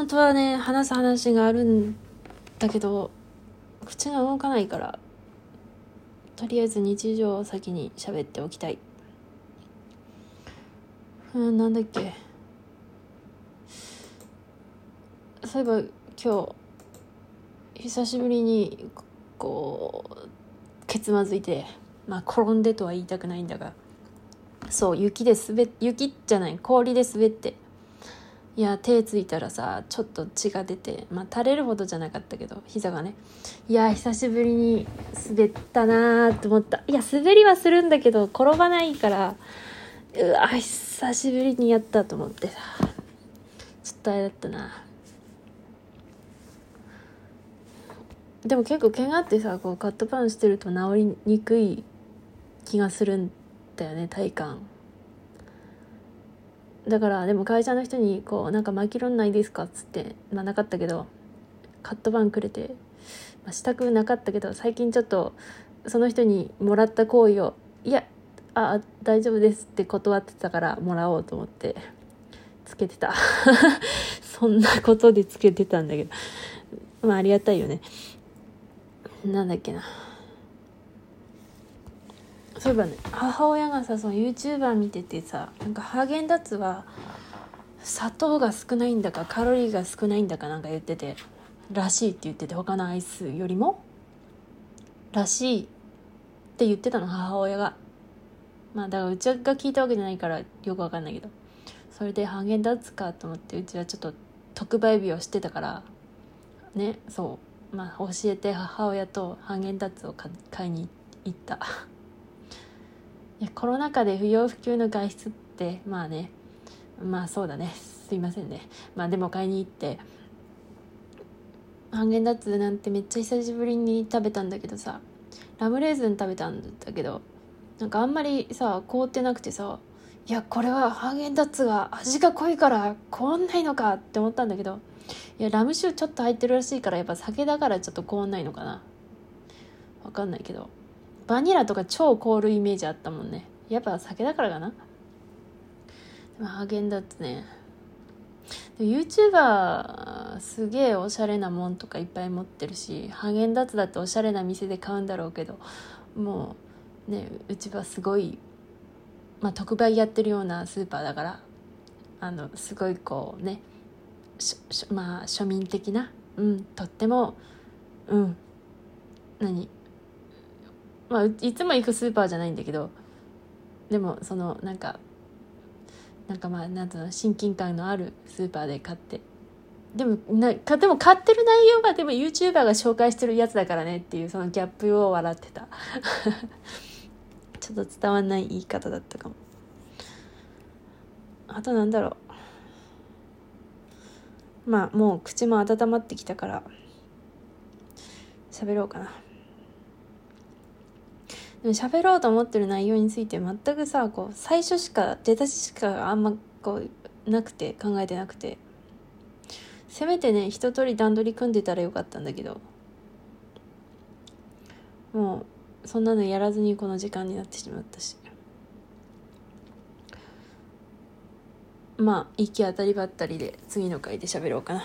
本当はね話す話があるんだけど口が動かないからとりあえず日常を先に喋っておきたい。うんなんだっけ。そういえば今日久しぶりにこうけつまずいてまあ転んでとは言いたくないんだがそう雪で滑雪じゃない氷で滑っていや手ついたらさちょっと血が出てまあ垂れるほどじゃなかったけど膝がね。いや久しぶりに滑ったなーって思った。いや滑りはするんだけど転ばないからうわ久しぶりにやったと思ってさ。ちょっとあれだったな。でも結構怪我ってさこうカットパンしてると治りにくい気がするんだよね体感。だからでも会社の人にこうなんか巻きろんないですか？っつってまあなかったけどカットパンくれて、まあ、したくなかったけど最近ちょっとその人にもらった行為をいやあ大丈夫ですって断ってたからもらおうと思ってつけてた。そんなことでつけてたんだけど。まあありがたいよね。なんだっけな。そういえばね母親がさその YouTuber 見ててさなんかハーゲンダッツは砂糖が少ないんだかカロリーが少ないんだかなんか言っててらしいって言ってて他のアイスよりも？らしいって言ってたの母親が。まあだからうちが聞いたわけじゃないからよくわかんないけど。それでハーゲンダッツかと思ってうちはちょっと特売日をしてたからねそう。まあ教えて母親とハーゲンダッツを買いに行った。コロナ禍で不要不急の外出ってまあねまあそうだね。すいませんね。まあでも買いに行ってハーゲンダッツなんてめっちゃ久しぶりに食べたんだけどさラムレーズン食べたんだけどなんかあんまりさ凍ってなくてさいやこれはハーゲンダッツが味が濃いから凍んないのかって思ったんだけどいやラム酒ちょっと入ってるらしいからやっぱ酒だからちょっと凍んないのかな。わかんないけど。バニラとか超凍るイメージあったもんね。やっぱ酒だからかな。でもハーゲンダッツね。YouTuber すげえおしゃれなもんとかいっぱい持ってるしハーゲンダッツだっておしゃれな店で買うんだろうけどもうねうちはすごい、まあ、特売やってるようなスーパーだからあのすごいこうねまあ庶民的な？うんとってもうん。何？まあいつも行くスーパーじゃないんだけどでもそのなんかなんかまあなんとの親近感のあるスーパーで買って。でもなかでも買ってる内容がでも YouTuber が紹介してるやつだからねっていうそのギャップを笑ってた。ちょっと伝わんない言い方だったかも。あとなんだろう。まあもう口も温まってきたから喋ろうかな。でも喋ろうと思ってる内容について全くさこう最初しか出だししかあんまこうなくて考えてなくて。せめてね一通り段取り組んでたらよかったんだけど。もうそんなのやらずにこの時間になってしまったし。まあ行き当たりばったりで次の回で喋ろうかな。